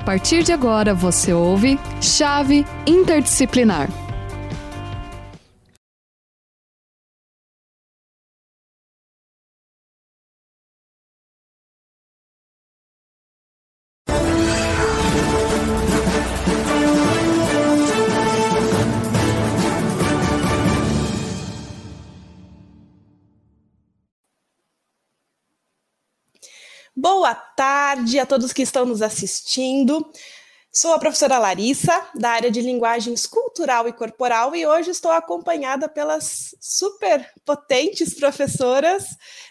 A partir de agora você ouve Chave Interdisciplinar. Boa tarde a todos que estão nos assistindo. Sou a professora Larissa, da área de linguagens cultural e corporal, e hoje estou acompanhada pelas super potentes professoras,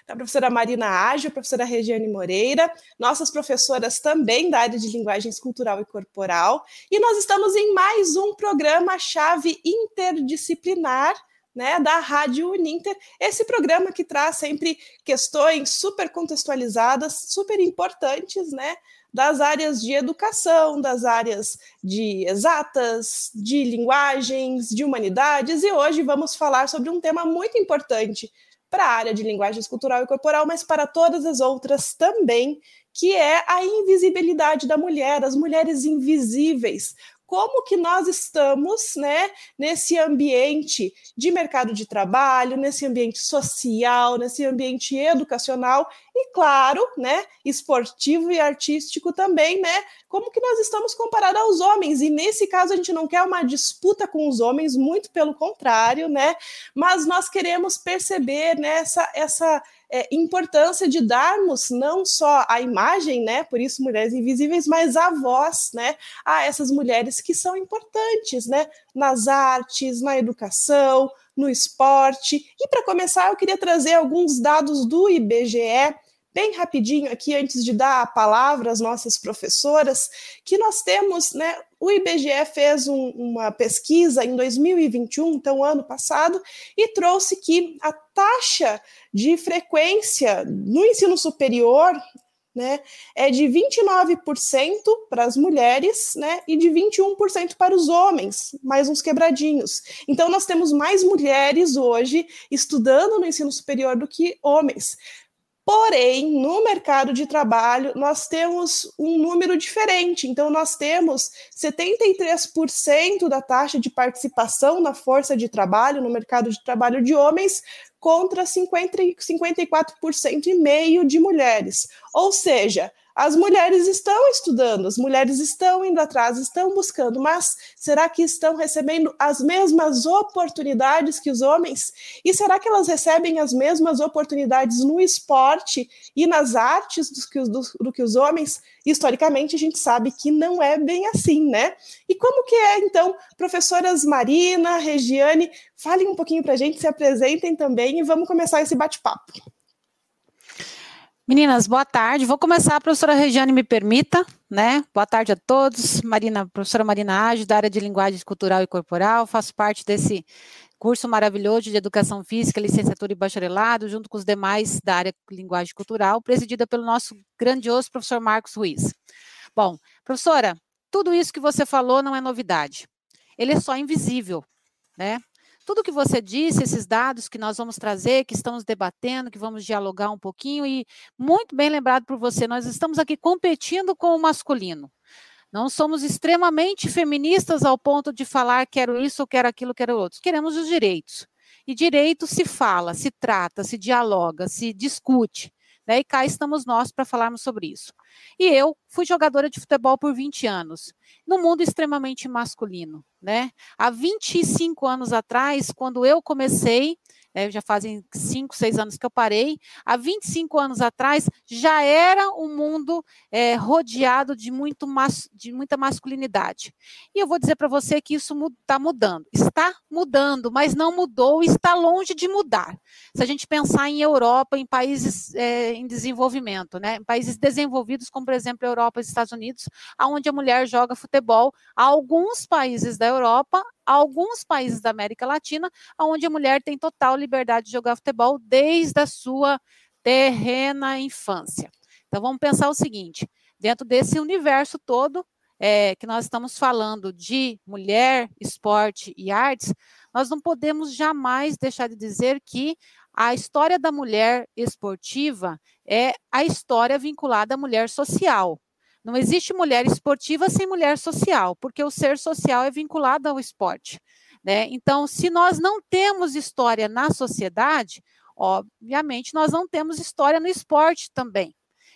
a professora Marina Ágil, a professora Regiane Moreira, nossas professoras também da área de linguagens cultural e corporal, e nós estamos em mais um programa Chave Interdisciplinar, né, da Rádio Uninter, esse programa que traz sempre questões super contextualizadas, super importantes, né, das áreas de educação, das áreas de exatas, de linguagens, de humanidades, e hoje vamos falar sobre um tema muito importante para a área de linguagens cultural e corporal, mas para todas as outras também, que é a invisibilidade da mulher, as mulheres invisíveis, como que nós estamos, né, nesse ambiente de mercado de trabalho, nesse ambiente social, nesse ambiente educacional e claro, né, esportivo e artístico também, né? Como que nós estamos comparados aos homens? E nesse caso a gente não quer uma disputa com os homens, muito pelo contrário, né? Mas nós queremos perceber nessa né, essa é, importância de darmos não só a imagem, né, por isso mulheres invisíveis, mas a voz, né, a essas mulheres que são importantes, né, nas artes, na educação, no esporte. E para começar, eu queria trazer alguns dados do IBGE bem rapidinho aqui antes de dar a palavra às nossas professoras, que nós temos, né, o IBGE fez um, uma pesquisa em 2021, então ano passado, e trouxe que a taxa de frequência no ensino superior né, é de 29% para as mulheres, né, e de 21% para os homens, mais uns quebradinhos. Então nós temos mais mulheres hoje estudando no ensino superior do que homens. Porém, no mercado de trabalho, nós temos um número diferente. Então, nós temos 73% da taxa de participação na força de trabalho, no mercado de trabalho de homens, contra 50, 54% e meio de mulheres. Ou seja, as mulheres estão estudando, as mulheres estão indo atrás, estão buscando, mas será que estão recebendo as mesmas oportunidades que os homens? E será que elas recebem as mesmas oportunidades no esporte e nas artes do que, do, do que os homens? Historicamente, a gente sabe que não é bem assim, né? E como que é, então, professoras Marina, Regiane, falem um pouquinho para a gente, se apresentem também e vamos começar esse bate-papo. Meninas, boa tarde. Vou começar, a professora Regiane me permita, né? Boa tarde a todos. Marina, professora Marina Ágio, da área de linguagem cultural e corporal, faço parte desse curso maravilhoso de educação física, licenciatura e bacharelado, junto com os demais da área de linguagem cultural, presidida pelo nosso grandioso professor Marcos Ruiz. Bom, professora, tudo isso que você falou não é novidade. Ele é só invisível, né? Tudo que você disse, esses dados que nós vamos trazer, que estamos debatendo, que vamos dialogar um pouquinho, e muito bem lembrado por você, nós estamos aqui competindo com o masculino. Não somos extremamente feministas ao ponto de falar quero isso, quero aquilo, quero outro. Queremos os direitos. E direito se fala, se trata, se dialoga, se discute. Né? E cá estamos nós para falarmos sobre isso. E eu fui jogadora de futebol por 20 anos, no mundo extremamente masculino, né? Há 25 anos atrás, quando eu comecei, né, já fazem 5, 6 anos que eu parei, há 25 anos atrás já era um mundo é, rodeado de, muito mas, de muita masculinidade. E eu vou dizer para você que isso está mudando. Está mudando, mas não mudou, está longe de mudar. Se a gente pensar em Europa, em países é, em desenvolvimento, né, em países desenvolvidos, como por exemplo a Europa e os Estados Unidos, onde a mulher joga futebol, alguns países da Europa alguns países da América Latina, onde a mulher tem total liberdade de jogar futebol desde a sua terrena infância. Então vamos pensar o seguinte: dentro desse universo todo é, que nós estamos falando de mulher, esporte e artes, nós não podemos jamais deixar de dizer que a história da mulher esportiva é a história vinculada à mulher social. Não existe mulher esportiva sem mulher social, porque o ser social é vinculado ao esporte. Né? Então, se nós não temos história na sociedade, obviamente nós não temos história no esporte também.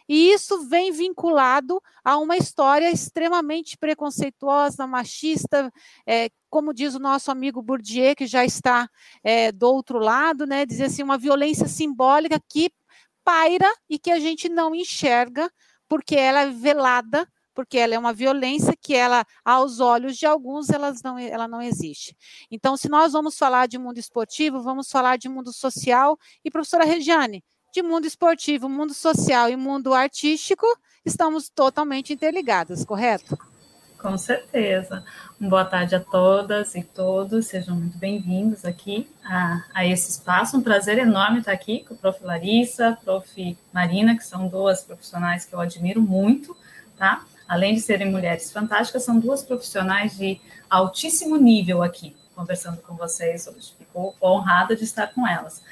E isso vem vinculado a uma história extremamente preconceituosa, machista, é, como diz o nosso amigo Bourdieu, que já está é, do outro lado, né, dizer assim, uma violência simbólica que paira e que a gente não enxerga, porque ela é velada, porque ela é uma violência que ela, aos olhos de alguns, elas não, ela não existe. Então, se nós vamos falar de mundo esportivo, vamos falar de mundo social, e professora Regiane, de mundo esportivo, mundo social e mundo artístico, estamos totalmente interligadas, correto? Com certeza. boa tarde a todas e todos, sejam muito bem-vindos aqui a, a, esse espaço. Um prazer enorme estar aqui com a prof. Larissa, prof. Marina, que são duas profissionais que eu admiro muito, tá? Além de serem mulheres fantásticas, são duas profissionais de altíssimo nível aqui, conversando com vocês hoje. Fico honrada de estar com elas.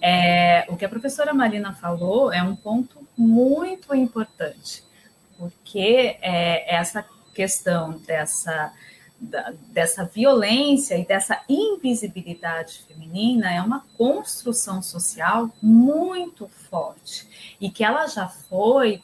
É, o que a professora Marina falou é um ponto muito importante, porque é, essa questão dessa, dessa violência e dessa invisibilidade feminina é uma construção social muito forte e que ela já foi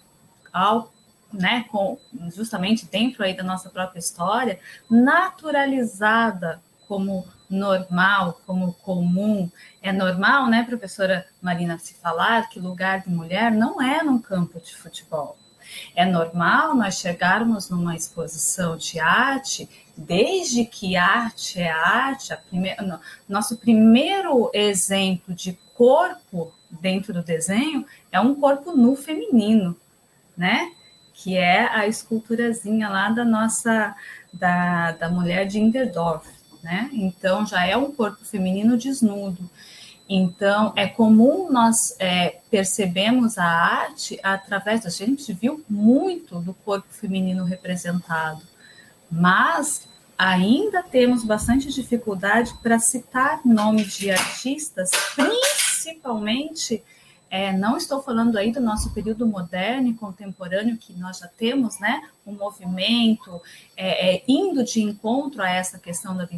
ao né, com, justamente dentro aí da nossa própria história, naturalizada como normal, como comum. É normal, né, professora Marina, se falar que lugar de mulher não é num campo de futebol. É normal nós chegarmos numa exposição de arte, desde que arte é arte, primeira, nosso primeiro exemplo de corpo dentro do desenho é um corpo nu feminino, né? Que é a esculturazinha lá da nossa, da, da mulher de Inderdorf né? Então já é um corpo feminino desnudo. Então é comum nós é, percebemos a arte através da gente viu muito do corpo feminino representado, mas ainda temos bastante dificuldade para citar nomes de artistas, principalmente é, não estou falando aí do nosso período moderno e contemporâneo, que nós já temos né, um movimento é, é, indo de encontro a essa questão da,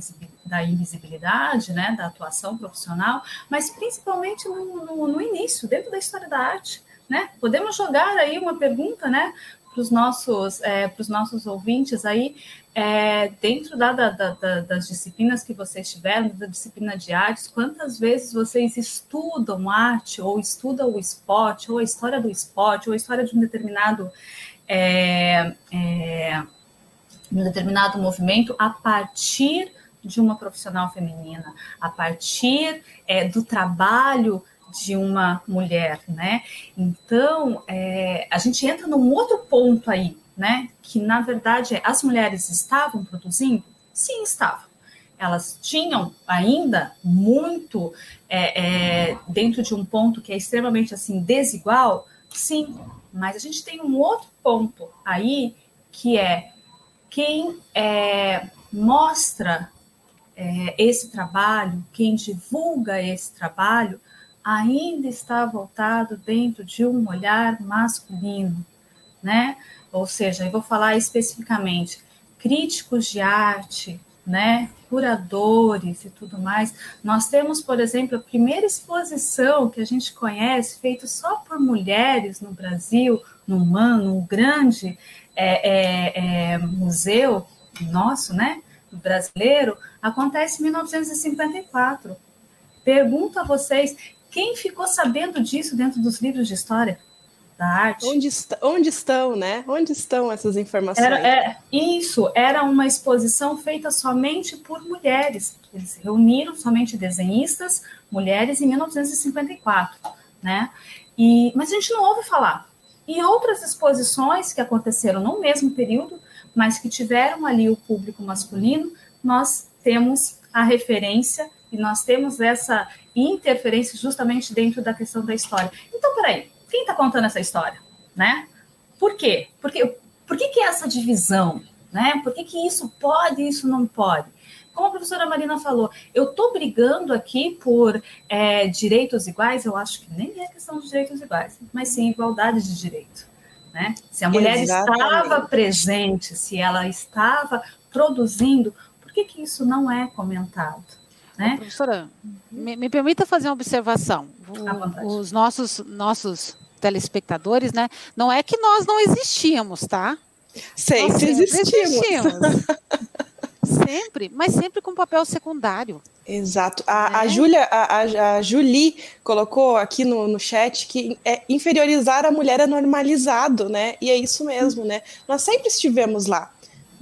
da invisibilidade, né, da atuação profissional, mas principalmente no, no, no início, dentro da história da arte. Né? Podemos jogar aí uma pergunta né, para os nossos, é, nossos ouvintes aí, é, dentro da, da, da, das disciplinas que vocês tiveram, da disciplina de artes, quantas vezes vocês estudam arte, ou estudam o esporte, ou a história do esporte, ou a história de um determinado, é, é, um determinado movimento a partir de uma profissional feminina, a partir é, do trabalho de uma mulher, né? Então, é, a gente entra num outro ponto aí, né? Que na verdade as mulheres estavam produzindo? Sim, estavam. Elas tinham ainda muito é, é, dentro de um ponto que é extremamente assim desigual, sim. Mas a gente tem um outro ponto aí que é quem é, mostra é, esse trabalho, quem divulga esse trabalho, ainda está voltado dentro de um olhar masculino, né? ou seja, eu vou falar especificamente críticos de arte, né, curadores e tudo mais. Nós temos, por exemplo, a primeira exposição que a gente conhece, feita só por mulheres no Brasil, num, num grande é, é, é, museu nosso, né, brasileiro, acontece em 1954. Pergunto a vocês, quem ficou sabendo disso dentro dos livros de história? da arte. Onde, est onde estão, né? Onde estão essas informações? Era, é, isso, era uma exposição feita somente por mulheres. Eles reuniram somente desenhistas, mulheres, em 1954, né? E, mas a gente não ouve falar. E outras exposições que aconteceram no mesmo período, mas que tiveram ali o público masculino, nós temos a referência e nós temos essa interferência justamente dentro da questão da história. Então, peraí, quem está contando essa história, né? Por quê? Porque, por que, que é essa divisão, né? Por que, que isso pode e isso não pode? Como a professora Marina falou, eu estou brigando aqui por é, direitos iguais, eu acho que nem é questão de direitos iguais, mas sim igualdade de direito. Né? Se a mulher Exatamente. estava presente, se ela estava produzindo, por que, que isso não é comentado? Né? professora, me, me, permita fazer uma observação. O, os nossos, nossos telespectadores, né? Não é que nós não existíamos, tá? Sempre, sempre existimos. existimos. sempre, mas sempre com papel secundário. Exato. A, né? a Júlia, a, a, a Julie colocou aqui no, no chat que é, inferiorizar a mulher é normalizado, né? E é isso mesmo, né? Nós sempre estivemos lá.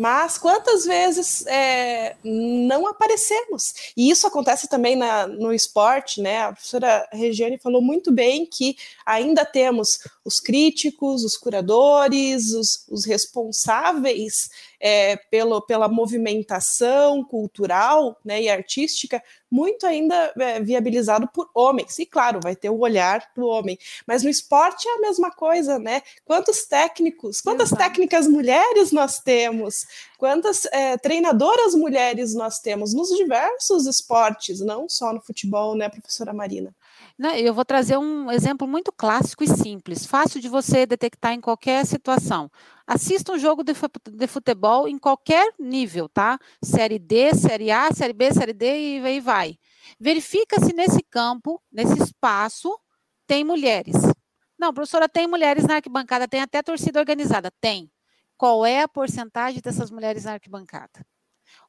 Mas quantas vezes é, não aparecemos? E isso acontece também na, no esporte, né? A professora Regiane falou muito bem que ainda temos os críticos, os curadores, os, os responsáveis é, pelo, pela movimentação cultural né, e artística, muito ainda é, viabilizado por homens. E claro, vai ter o olhar do homem. Mas no esporte é a mesma coisa, né? Quantos técnicos, quantas Exato. técnicas mulheres nós temos? Quantas é, treinadoras mulheres nós temos nos diversos esportes, não só no futebol, né, professora Marina? Eu vou trazer um exemplo muito clássico e simples, fácil de você detectar em qualquer situação. Assista um jogo de futebol em qualquer nível, tá? Série D, Série A, Série B, Série D e aí vai. Verifica se nesse campo, nesse espaço, tem mulheres. Não, professora, tem mulheres na arquibancada, tem até torcida organizada. Tem. Qual é a porcentagem dessas mulheres na arquibancada?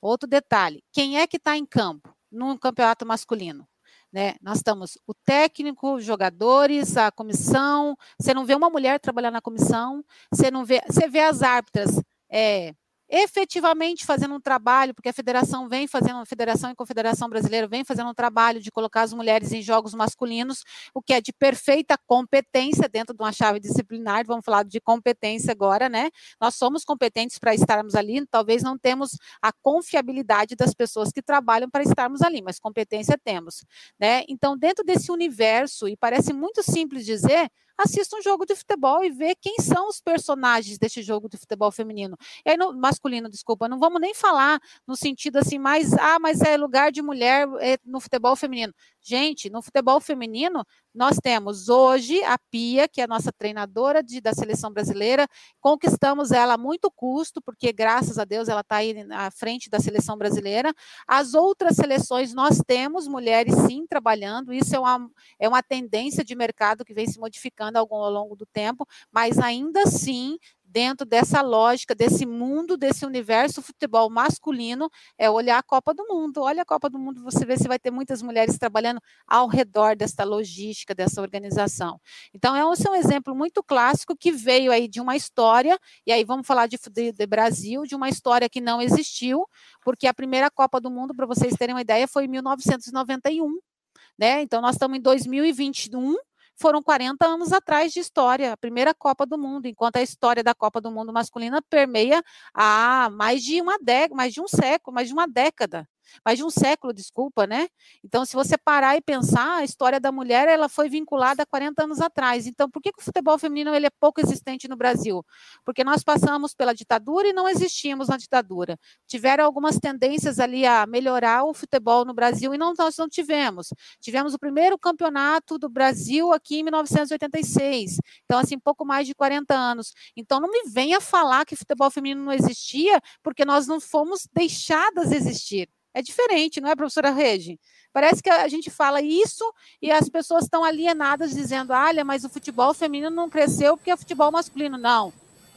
Outro detalhe: quem é que está em campo num campeonato masculino? Né? Nós estamos o técnico, os jogadores, a comissão. Você não vê uma mulher trabalhando na comissão, você não vê, você vê as árbitras é, efetivamente fazendo um trabalho, porque a federação vem fazendo, a Federação e Confederação Brasileira vem fazendo um trabalho de colocar as mulheres em jogos masculinos, o que é de perfeita competência dentro de uma chave disciplinar, vamos falar de competência agora, né? Nós somos competentes para estarmos ali, talvez não temos a confiabilidade das pessoas que trabalham para estarmos ali, mas competência temos, né? Então, dentro desse universo, e parece muito simples dizer, assista um jogo de futebol e vê quem são os personagens desse jogo de futebol feminino. E aí, no, masculino, desculpa, não vamos nem falar no sentido assim, mais, ah, mas é lugar de mulher é, no futebol feminino. Gente, no futebol feminino, nós temos hoje a Pia, que é a nossa treinadora de, da seleção brasileira, conquistamos ela a muito custo, porque graças a Deus ela está aí à frente da seleção brasileira. As outras seleções nós temos mulheres sim trabalhando, isso é uma, é uma tendência de mercado que vem se modificando ao longo do tempo, mas ainda assim dentro dessa lógica, desse mundo, desse universo futebol masculino, é olhar a Copa do Mundo. Olha a Copa do Mundo, você vê se vai ter muitas mulheres trabalhando ao redor dessa logística, dessa organização. Então, é um, é um exemplo muito clássico que veio aí de uma história, e aí vamos falar de, de, de Brasil, de uma história que não existiu, porque a primeira Copa do Mundo, para vocês terem uma ideia, foi em 1991. Né? Então, nós estamos em 2021, foram 40 anos atrás de história, a primeira Copa do Mundo, enquanto a história da Copa do Mundo masculina permeia há mais de uma década, mais de um século, mais de uma década mais de um século, desculpa, né? Então, se você parar e pensar, a história da mulher ela foi vinculada a 40 anos atrás. Então, por que, que o futebol feminino ele é pouco existente no Brasil? Porque nós passamos pela ditadura e não existimos na ditadura. Tiveram algumas tendências ali a melhorar o futebol no Brasil e não, nós não tivemos. Tivemos o primeiro campeonato do Brasil aqui em 1986. Então, assim, pouco mais de 40 anos. Então, não me venha falar que futebol feminino não existia, porque nós não fomos deixadas existir. É diferente, não é, professora Regi? Parece que a gente fala isso e as pessoas estão alienadas dizendo, olha, mas o futebol feminino não cresceu porque é futebol masculino. Não.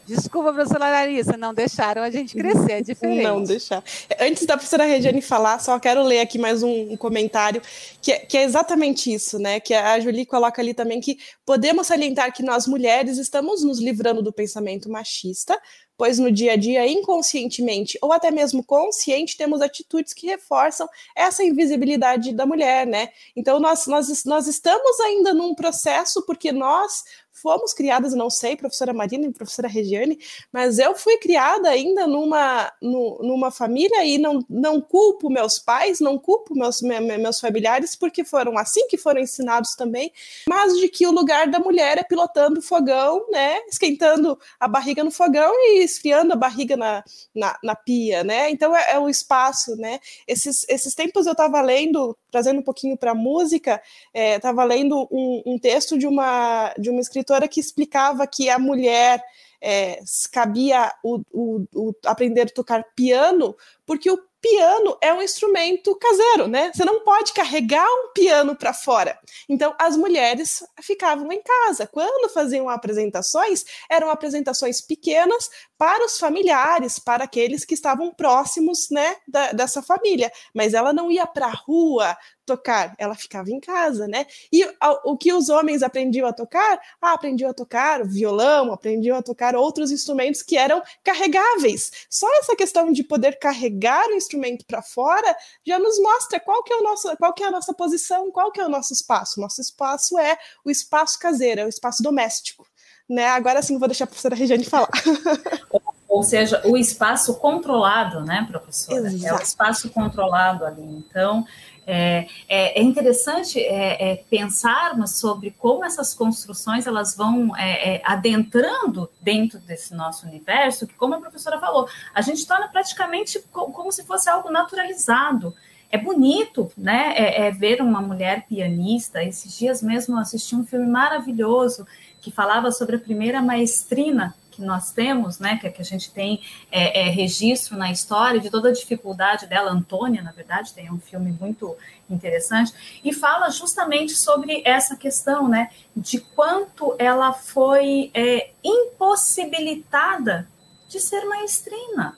Desculpa, professora Larissa, não deixaram a gente crescer, é diferente. Não deixar. Antes da professora Regiane falar, só quero ler aqui mais um, um comentário, que é, que é, exatamente isso, né? Que a Julie coloca ali também que podemos salientar que nós mulheres estamos nos livrando do pensamento machista, pois no dia a dia, inconscientemente ou até mesmo consciente, temos atitudes que reforçam essa invisibilidade da mulher, né? Então, nós, nós, nós estamos ainda num processo, porque nós fomos criadas, não sei, professora Marina e professora Regiane, mas eu fui criada ainda numa, no, numa família e não, não culpo meus pais, não culpo meus, meus familiares, porque foram assim que foram ensinados também, mas de que o lugar da mulher é pilotando o fogão, né, esquentando a barriga no fogão e esfriando a barriga na, na, na pia, né, então é, é o espaço, né, esses, esses tempos eu estava lendo trazendo um pouquinho para a música, estava é, lendo um, um, texto de uma, de uma escritora que explicava que a mulher é, cabia o, o, o aprender a tocar piano, porque o piano é um instrumento caseiro, né? Você não pode carregar um piano para fora. Então, as mulheres ficavam em casa. Quando faziam apresentações, eram apresentações pequenas para os familiares, para aqueles que estavam próximos, né, da, dessa família. Mas ela não ia para a rua tocar, ela ficava em casa, né? E o que os homens aprendiam a tocar? Ah, aprendiam a tocar violão, aprendiam a tocar outros instrumentos que eram carregáveis. Só essa questão de poder carregar o instrumento para fora já nos mostra qual que é o nosso, qual que é a nossa posição, qual que é o nosso espaço. Nosso espaço é o espaço caseiro, é o espaço doméstico. Né? Agora sim vou deixar a professora Regiane falar. Ou seja, o espaço controlado, né, professora? Exato. É o espaço controlado ali. Então, é, é, é interessante é, é, pensarmos sobre como essas construções elas vão é, é, adentrando dentro desse nosso universo, que como a professora falou, a gente torna praticamente como se fosse algo naturalizado. É bonito, né, ver uma mulher pianista. Esses dias mesmo eu assisti um filme maravilhoso que falava sobre a primeira maestrina que nós temos, né, que, que a gente tem é, é, registro na história de toda a dificuldade dela, Antônia, na verdade, tem um filme muito interessante, e fala justamente sobre essa questão, né, de quanto ela foi é, impossibilitada de ser maestrina.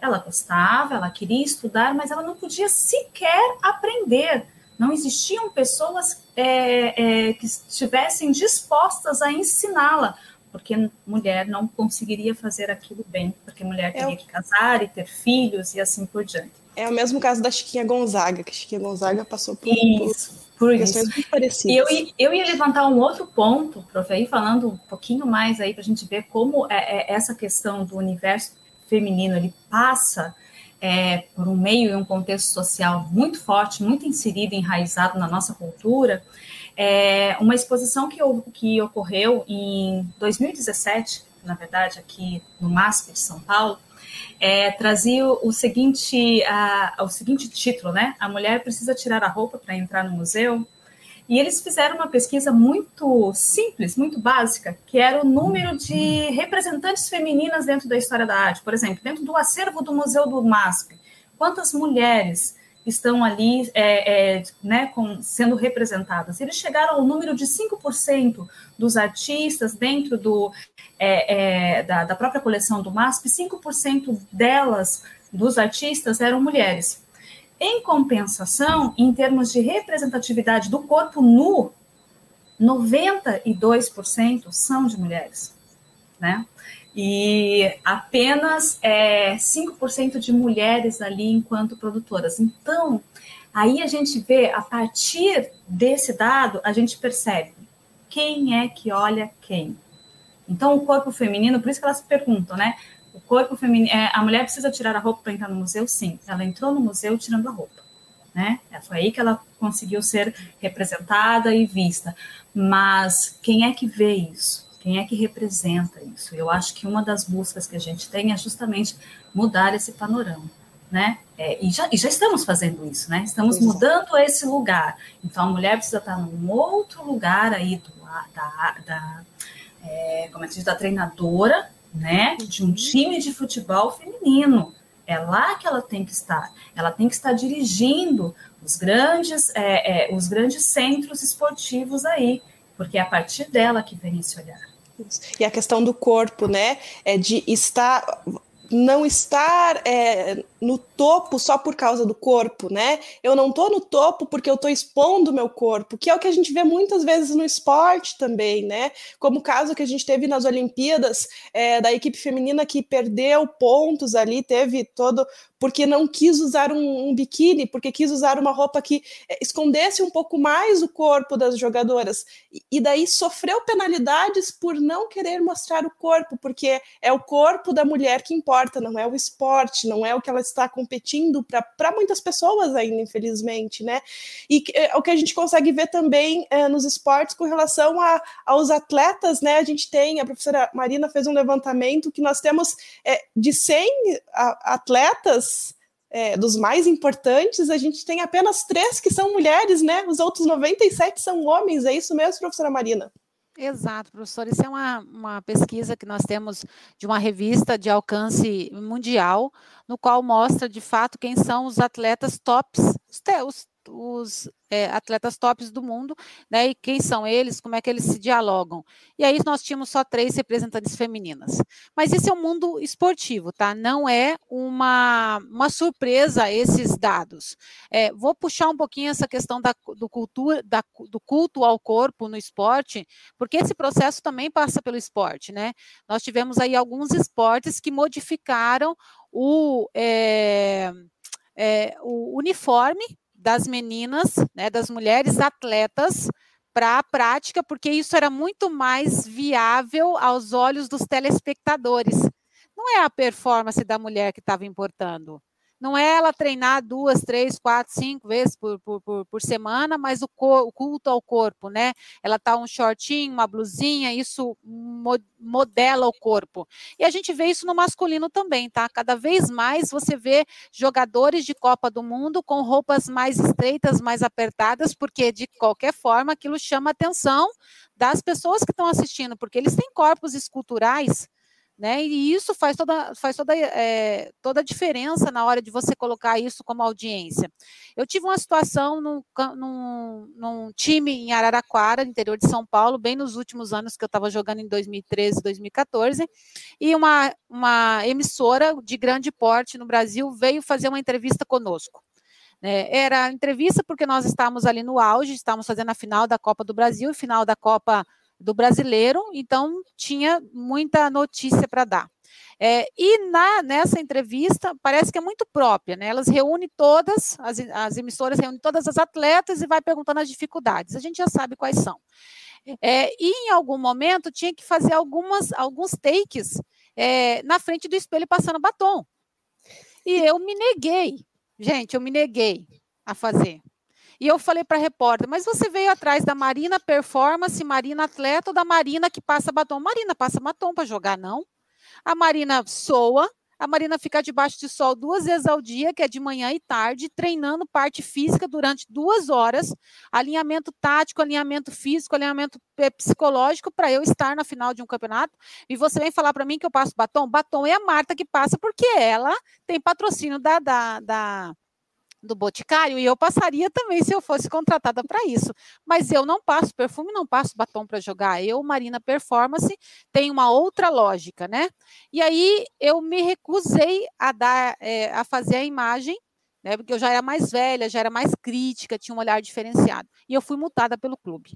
Ela gostava, ela queria estudar, mas ela não podia sequer aprender. Não existiam pessoas é, é, que estivessem dispostas a ensiná-la, porque mulher não conseguiria fazer aquilo bem, porque mulher é teria é que casar e ter filhos e assim por diante. É o mesmo caso da Chiquinha Gonzaga, que a Chiquinha Gonzaga passou por, isso, por, por isso. muito parecidas. E eu, eu ia levantar um outro ponto, prof, aí falando um pouquinho mais aí para a gente ver como é, é, essa questão do universo feminino ele passa é, por um meio e um contexto social muito forte, muito inserido, enraizado na nossa cultura, é uma exposição que, que ocorreu em 2017, na verdade, aqui no MASP de São Paulo, é, trazia o seguinte, a, o seguinte título, né? A mulher precisa tirar a roupa para entrar no museu. E eles fizeram uma pesquisa muito simples, muito básica, que era o número de representantes femininas dentro da história da arte. Por exemplo, dentro do acervo do Museu do MASP, quantas mulheres estão ali é, é, né, com, sendo representadas. Eles chegaram ao número de 5% dos artistas dentro do, é, é, da, da, própria coleção do MASP, 5% delas, dos artistas, eram mulheres. Em compensação, em termos de representatividade do corpo nu, 92% são de mulheres. Né? e apenas é, 5% de mulheres ali enquanto produtoras. Então, aí a gente vê, a partir desse dado, a gente percebe quem é que olha quem. Então, o corpo feminino, por isso que elas perguntam, né? O corpo feminino, é, a mulher precisa tirar a roupa para entrar no museu? Sim. Ela entrou no museu tirando a roupa, né? É, foi aí que ela conseguiu ser representada e vista. Mas quem é que vê isso? Quem é que representa isso? Eu acho que uma das buscas que a gente tem é justamente mudar esse panorama. Né? É, e, já, e já estamos fazendo isso, né? Estamos mudando esse lugar. Então a mulher precisa estar num outro lugar aí do, da, da é, como é que diz, da treinadora, né? De um time de futebol feminino. É lá que ela tem que estar. Ela tem que estar dirigindo os grandes, é, é os grandes centros esportivos aí, porque é a partir dela que vem esse olhar. E a questão do corpo, né? É de estar não estar é, no topo só por causa do corpo, né? Eu não tô no topo porque eu tô expondo meu corpo, que é o que a gente vê muitas vezes no esporte também, né? Como o caso que a gente teve nas Olimpíadas é, da equipe feminina que perdeu pontos ali, teve todo porque não quis usar um, um, biquíni, porque quis usar uma roupa que eh, escondesse um pouco mais o corpo das jogadoras. E, e daí sofreu penalidades por não querer mostrar o corpo, porque é o corpo da mulher que importa, não é o esporte, não é o que ela está competindo para muitas pessoas ainda, infelizmente, né? E é, o que a gente consegue ver também é, nos esportes com relação a, aos atletas, né? A gente tem, a professora Marina fez um levantamento que nós temos é, de 100 atletas é, dos mais importantes, a gente tem apenas três que são mulheres, né? Os outros 97 são homens, é isso mesmo, professora Marina? Exato, professor. Isso é uma, uma pesquisa que nós temos de uma revista de alcance mundial, no qual mostra de fato quem são os atletas tops, os, os os é, atletas tops do mundo, né? E quem são eles, como é que eles se dialogam. E aí nós tínhamos só três representantes femininas. Mas esse é um mundo esportivo, tá? Não é uma, uma surpresa esses dados. É, vou puxar um pouquinho essa questão da, do, cultura, da, do culto ao corpo no esporte, porque esse processo também passa pelo esporte, né? Nós tivemos aí alguns esportes que modificaram o, é, é, o uniforme das meninas, né, das mulheres atletas para a prática, porque isso era muito mais viável aos olhos dos telespectadores. Não é a performance da mulher que estava importando, não é ela treinar duas, três, quatro, cinco vezes por, por, por, por semana, mas o, o, culto ao corpo, né? Ela tá um shortinho, uma blusinha, isso mo modela o corpo. E a gente vê isso no masculino também, tá? Cada vez mais você vê jogadores de Copa do Mundo com roupas mais estreitas, mais apertadas, porque de qualquer forma aquilo chama a atenção das pessoas que estão assistindo, porque eles têm corpos esculturais né? E isso faz toda, faz toda, é, toda a diferença na hora de você colocar isso como audiência. Eu tive uma situação num, num, num time em Araraquara, interior de São Paulo, bem nos últimos anos que eu estava jogando em 2013, 2014, e uma, uma emissora de grande porte no Brasil veio fazer uma entrevista conosco. É, era entrevista porque nós estávamos ali no auge, estávamos fazendo a final da Copa do Brasil, final da Copa do brasileiro, então tinha muita notícia para dar. É, e na, nessa entrevista, parece que é muito própria, né? Elas reúnem todas, as, as emissoras reúnem todas as atletas e vai perguntando as dificuldades. A gente já sabe quais são. É, e em algum momento tinha que fazer algumas, alguns takes é, na frente do espelho passando batom. E eu me neguei, gente, eu me neguei a fazer. E eu falei para a repórter, mas você veio atrás da Marina Performance, Marina Atleta ou da Marina que passa batom? Marina passa batom para jogar, não. A Marina soa, a Marina fica debaixo de sol duas vezes ao dia, que é de manhã e tarde, treinando parte física durante duas horas, alinhamento tático, alinhamento físico, alinhamento psicológico, para eu estar na final de um campeonato. E você vem falar para mim que eu passo batom? Batom é a Marta que passa, porque ela tem patrocínio da, da, da do Boticário e eu passaria também se eu fosse contratada para isso. Mas eu não passo perfume, não passo batom para jogar. Eu, Marina Performance, tem uma outra lógica, né? E aí eu me recusei a dar, é, a fazer a imagem, né? Porque eu já era mais velha, já era mais crítica, tinha um olhar diferenciado. E eu fui multada pelo clube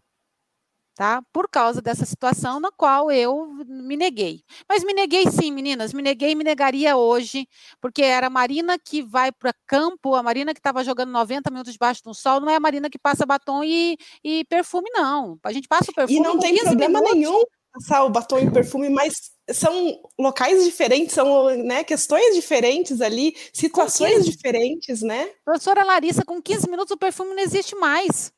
tá? Por causa dessa situação na qual eu me neguei. Mas me neguei sim, meninas, me neguei e me negaria hoje, porque era a Marina que vai para campo, a Marina que estava jogando 90 minutos debaixo do sol, não é a Marina que passa batom e, e perfume, não. A gente passa o perfume. E não tem problema minutos. nenhum passar o batom e o perfume, mas são locais diferentes, são né, questões diferentes ali, situações diferentes, né? Professora Larissa, com 15 minutos o perfume não existe mais.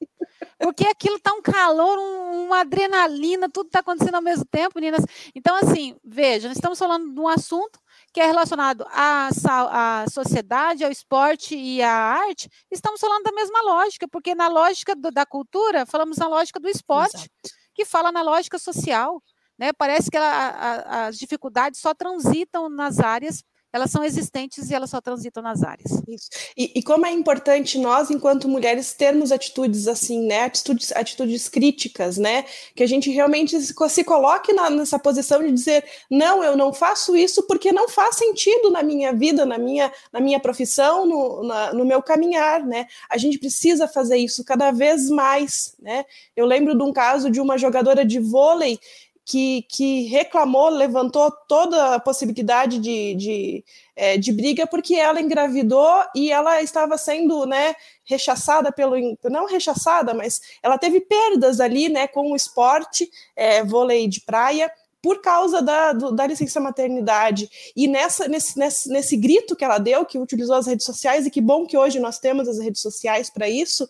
Porque aquilo tá um calor, um, uma adrenalina, tudo está acontecendo ao mesmo tempo, meninas. Então, assim, veja, nós estamos falando de um assunto que é relacionado à, à sociedade, ao esporte e à arte, estamos falando da mesma lógica, porque na lógica do, da cultura, falamos na lógica do esporte, Exato. que fala na lógica social. Né? Parece que ela, a, as dificuldades só transitam nas áreas elas são existentes e elas só transitam nas áreas. Isso. E, e, como é importante nós, enquanto mulheres, termos atitudes assim, né? Atitudes, atitudes críticas, né? Que a gente realmente se, se coloque na, nessa posição de dizer, não, eu não faço isso porque não faz sentido na minha vida, na minha, na minha profissão, no, na, no meu caminhar, né? A gente precisa fazer isso cada vez mais, né? Eu lembro de um caso de uma jogadora de vôlei que, que reclamou, levantou toda a possibilidade de, de, é, de briga porque ela engravidou e ela estava sendo né, rechaçada pelo. Não rechaçada, mas ela teve perdas ali né, com o esporte, é, vôlei de praia por causa da, do, da licença maternidade. E nessa, nesse, nesse, nesse grito que ela deu, que utilizou as redes sociais, e que bom que hoje nós temos as redes sociais para isso,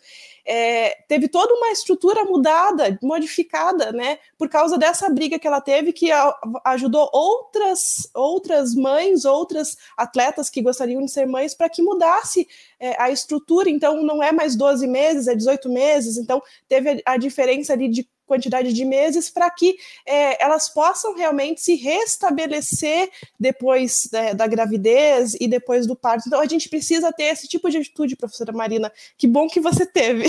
é, teve toda uma estrutura mudada, modificada, né, por causa dessa briga que ela teve, que a, ajudou outras, outras mães, outras atletas que gostariam de ser mães, para que mudasse é, a estrutura. Então, não é mais 12 meses, é 18 meses. Então, teve a, a diferença ali de quantidade de meses para que é, elas possam realmente se restabelecer depois da, da, gravidez e depois do parto. Então a gente precisa ter esse tipo de atitude, professora Marina. Que bom que você teve.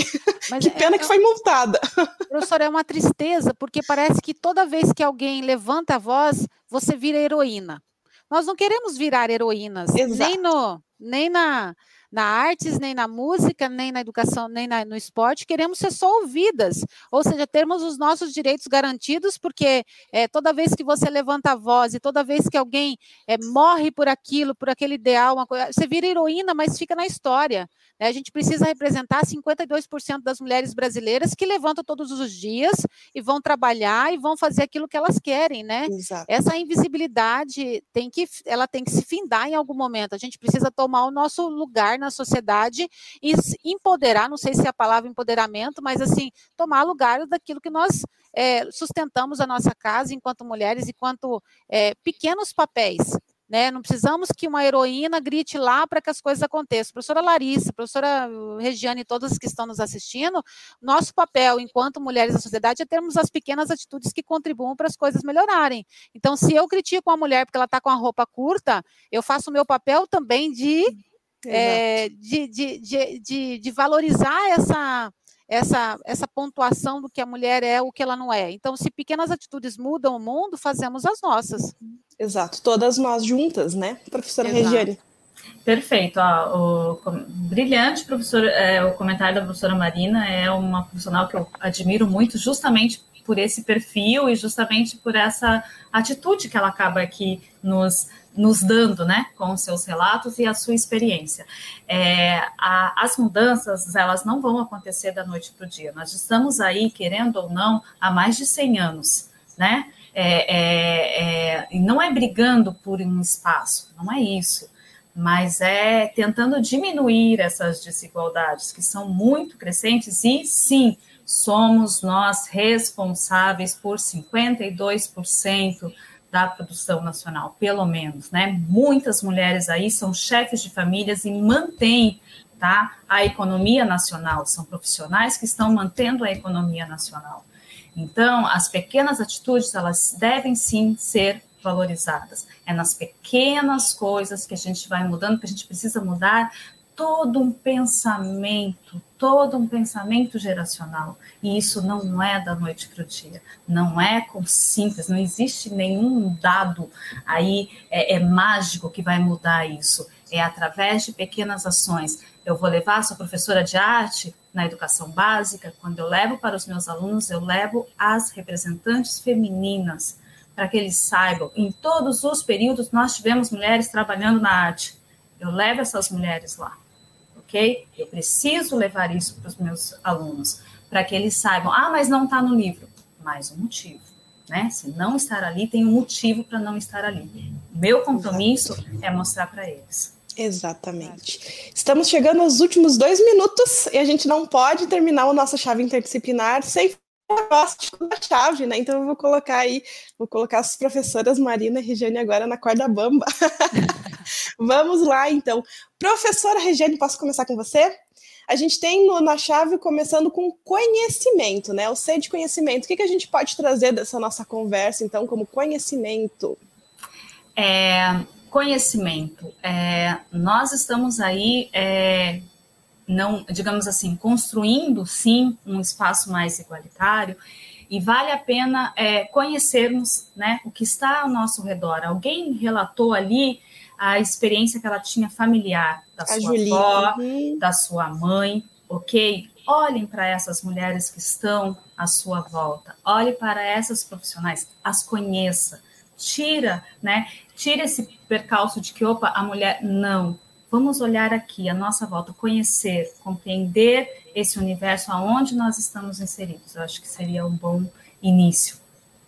Mas que é, pena é, que foi multada. Professora, é uma tristeza, porque parece que toda vez que alguém levanta a voz, você vira heroína. Nós não queremos virar heroínas, Exato. nem no, nem na na artes, nem na música, nem na educação, nem na, no esporte, queremos ser só ouvidas, ou seja, termos os nossos direitos garantidos, porque é, toda vez que você levanta a voz e toda vez que alguém é, morre por aquilo, por aquele ideal, coisa, você vira heroína, mas fica na história. Né? A gente precisa representar 52% das mulheres brasileiras que levantam todos os dias e vão trabalhar e vão fazer aquilo que elas querem, né? Exato. Essa invisibilidade tem que, ela tem que se findar em algum momento. A gente precisa tomar o nosso lugar na sociedade e empoderar, não sei se é a palavra empoderamento, mas assim, tomar lugar daquilo que nós é, sustentamos a nossa casa enquanto mulheres, enquanto é, pequenos papéis. Né? Não precisamos que uma heroína grite lá para que as coisas aconteçam. Professora Larissa, professora Regiane e todas que estão nos assistindo, nosso papel enquanto mulheres da sociedade é termos as pequenas atitudes que contribuam para as coisas melhorarem. Então, se eu critico uma mulher porque ela está com a roupa curta, eu faço o meu papel também de, é, de, de, de, de, de valorizar essa, essa, essa pontuação do que a mulher é, o que ela não é. Então, se pequenas atitudes mudam o mundo, fazemos as nossas. Exato, todas nós juntas, né, professora Exato. Regiane? Perfeito, ó, o, brilhante professor, é, o comentário da professora Marina é uma profissional que eu admiro muito, justamente por esse perfil e justamente por essa atitude que ela acaba aqui nos, nos dando, né, com os seus relatos e a sua experiência. É, a, as mudanças, elas não vão acontecer da noite para o dia. Nós estamos aí, querendo ou não, há mais de 100 anos, né, é, é, é, não é brigando por um espaço, não é isso, mas é tentando diminuir essas desigualdades que são muito crescentes e sim, somos nós responsáveis por 52% da produção nacional, pelo menos, né? Muitas mulheres aí são chefes de famílias e mantêm tá, a economia nacional, são profissionais que estão mantendo a economia nacional. Então, as pequenas atitudes, elas devem sim ser valorizadas. É nas pequenas coisas que a gente vai mudando, que a gente precisa mudar todo um pensamento, todo um pensamento geracional. E isso não é da noite para o dia, não é com simples, não existe nenhum dado aí é, é mágico que vai mudar isso. É através de pequenas ações. Eu vou levar, sou professora de arte na educação básica, quando eu levo para os meus alunos, eu levo as representantes femininas, para que eles saibam, em todos os períodos nós tivemos mulheres trabalhando na arte. Eu levo essas mulheres lá ok? Eu preciso levar isso para os meus alunos, para que eles saibam, ah, mas não está no livro. Mais um motivo, né? Se não estar ali, tem um motivo para não estar ali. Meu compromisso Exatamente. é mostrar para eles. Exatamente. Estamos chegando aos últimos dois minutos e a gente não pode terminar o nossa chave interdisciplinar sem da chave, né? Então eu vou colocar aí, vou colocar as professoras Marina e Regiane agora na corda bamba. Vamos lá, então. Professora Regiane, posso começar com você? A gente tem no, na chave começando com conhecimento, né? O C de conhecimento. O que, que a gente pode trazer dessa nossa conversa, então, como conhecimento? É, conhecimento. É, nós estamos aí, é, não, digamos assim, construindo sim um espaço mais igualitário e vale a pena é, conhecermos né, o que está ao nosso redor. Alguém relatou ali a experiência que ela tinha familiar da a sua Julia. avó, uhum. da sua mãe, ok? Olhem para essas mulheres que estão à sua volta, olhe para essas profissionais, as conheça, tira, né? Tira esse percalço de que, opa, a mulher não. Vamos olhar aqui, a nossa volta, conhecer, compreender esse universo aonde nós estamos inseridos. Eu acho que seria um bom início.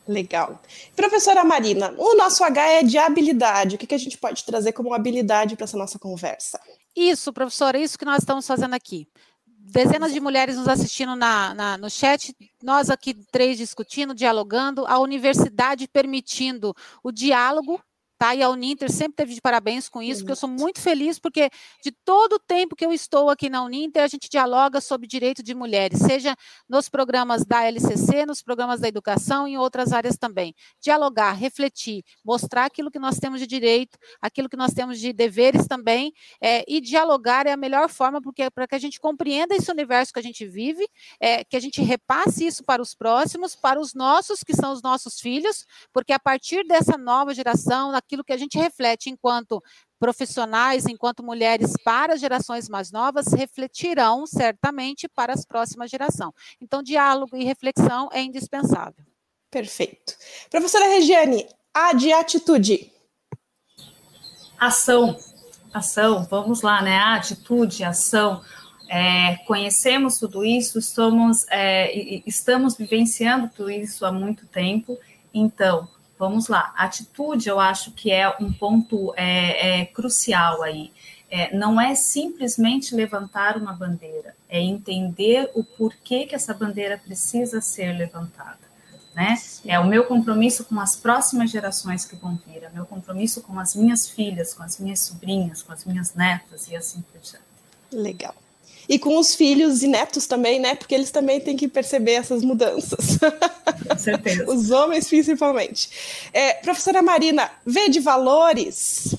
Legal. Professora Marina, o nosso H é de habilidade. O que, que a gente pode trazer como habilidade para essa nossa conversa? Isso, professora, é isso que nós estamos fazendo aqui. dezenas de mulheres nos assistindo na, na, no chat, nós aqui três discutindo, dialogando, a universidade permitindo o diálogo Tá? E a Uninter sempre teve de parabéns com isso, porque eu sou muito feliz, porque de todo o tempo que eu estou aqui na Uninter, a gente dialoga sobre direito de mulheres, seja nos programas da LCC, nos programas da educação e em outras áreas também. Dialogar, refletir, mostrar aquilo que nós temos de direito, aquilo que nós temos de deveres também, é, e dialogar é a melhor forma, porque para que a gente compreenda esse universo que a gente vive, é, que a gente repasse isso para os próximos, para os nossos, que são os nossos filhos, porque a partir dessa nova geração, aquilo que a gente reflete enquanto profissionais, enquanto mulheres para gerações mais novas, refletirão certamente para as próximas gerações. Então, diálogo e reflexão é indispensável. Perfeito. Professora Regiane, a de atitude. Ação. Ação, vamos lá, né? A atitude, ação. É, conhecemos tudo isso, estamos, é, estamos vivenciando tudo isso há muito tempo, então Vamos lá. Atitude, eu acho que é um ponto é, é crucial aí. É, não é simplesmente levantar uma bandeira, é entender o porquê que essa bandeira precisa ser levantada. Né? É o meu compromisso com as próximas gerações que vão vir, é o meu compromisso com as minhas filhas, com as minhas sobrinhas, com as minhas netas e assim por diante. Legal e com os filhos e netos também, né? Porque eles também têm que perceber essas mudanças. Com certeza. os homens, principalmente. É, professora Marina, vê de valores?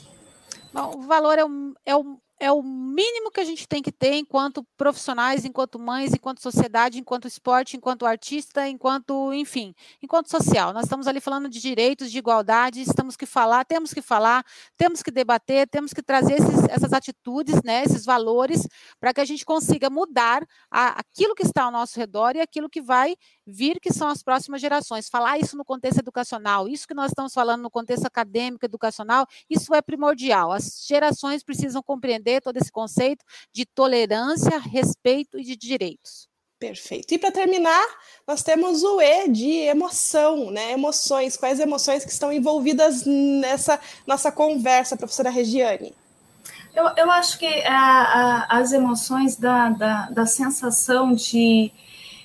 Bom, o valor é o, é o é o mínimo que a gente tem que ter enquanto profissionais, enquanto mães, enquanto sociedade, enquanto esporte, enquanto artista, enquanto, enfim, enquanto social. Nós estamos ali falando de direitos, de igualdade, estamos que falar, temos que falar, temos que debater, temos que trazer esses, essas atitudes, né, esses valores, para que a gente consiga mudar a, aquilo que está ao nosso redor e aquilo que vai vir, que são as próximas gerações. Falar isso no contexto educacional, isso que nós estamos falando no contexto acadêmico, educacional, isso é primordial. As gerações precisam compreender todo esse conceito de tolerância, respeito e de direitos. Perfeito. E para terminar, nós temos o E de emoção, né? Emoções. Quais emoções que estão envolvidas nessa nossa conversa, professora Regiane? Eu, eu acho que a, a, as emoções da, da, da sensação de,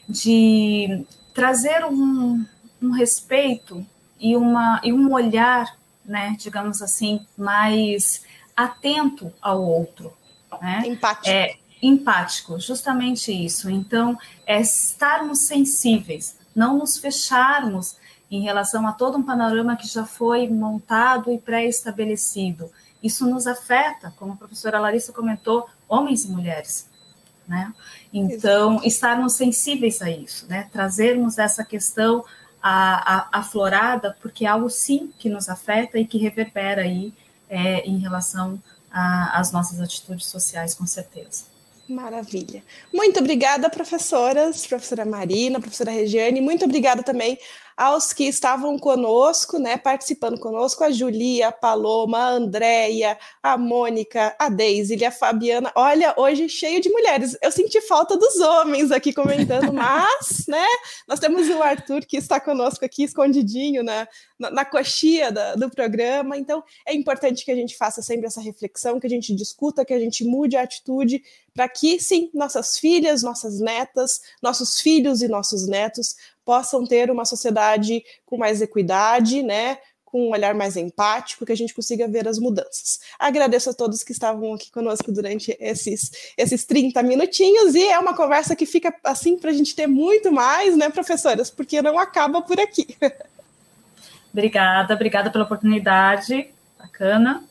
de trazer um, um respeito e, uma, e um olhar, né, digamos assim, mais atento ao outro. Né? Empático. É, empático, justamente isso. Então, é estarmos sensíveis, não nos fecharmos em relação a todo um panorama que já foi montado e pré-estabelecido. Isso nos afeta, como a professora Larissa comentou, homens e mulheres. Né? Então, estarmos sensíveis a isso, né? trazermos essa questão aflorada, porque é algo sim que nos afeta e que reverbera aí é, em relação às nossas atitudes sociais, com certeza. Maravilha. Muito obrigada, professoras, professora Marina, professora Regiane, muito obrigada também aos que estavam conosco, né, participando conosco, a Julia, a Paloma, a Andréia, a Mônica, a Deise, a Fabiana. Olha, hoje cheio de mulheres. Eu senti falta dos homens aqui comentando, mas, né, nós temos o Arthur que está conosco aqui escondidinho na, na, na coxia da, do programa. Então, é importante que a gente faça sempre essa reflexão, que a gente discuta, que a gente mude a atitude para que, sim, nossas filhas, nossas netas, nossos filhos e nossos netos possam ter uma sociedade com mais equidade, né? Com um olhar mais empático, que a gente consiga ver as mudanças. Agradeço a todos que estavam aqui conosco durante esses, esses 30 minutinhos, e é uma conversa que fica assim para a gente ter muito mais, né, professoras? Porque não acaba por aqui. Obrigada, obrigada pela oportunidade. Bacana.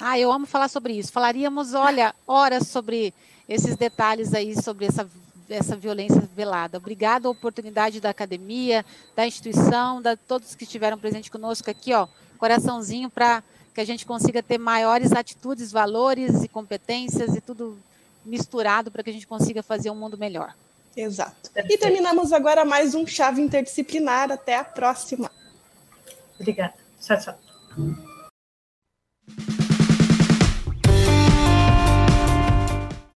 Ah, eu amo falar sobre isso. Falaríamos, olha, horas sobre esses detalhes aí, sobre essa essa violência velada. Obrigada a oportunidade da academia, da instituição, da todos que estiveram presentes conosco aqui, ó, coraçãozinho para que a gente consiga ter maiores atitudes, valores e competências e tudo misturado para que a gente consiga fazer um mundo melhor. Exato. E terminamos agora mais um chave interdisciplinar. Até a próxima. Obrigada. Tchau, tchau.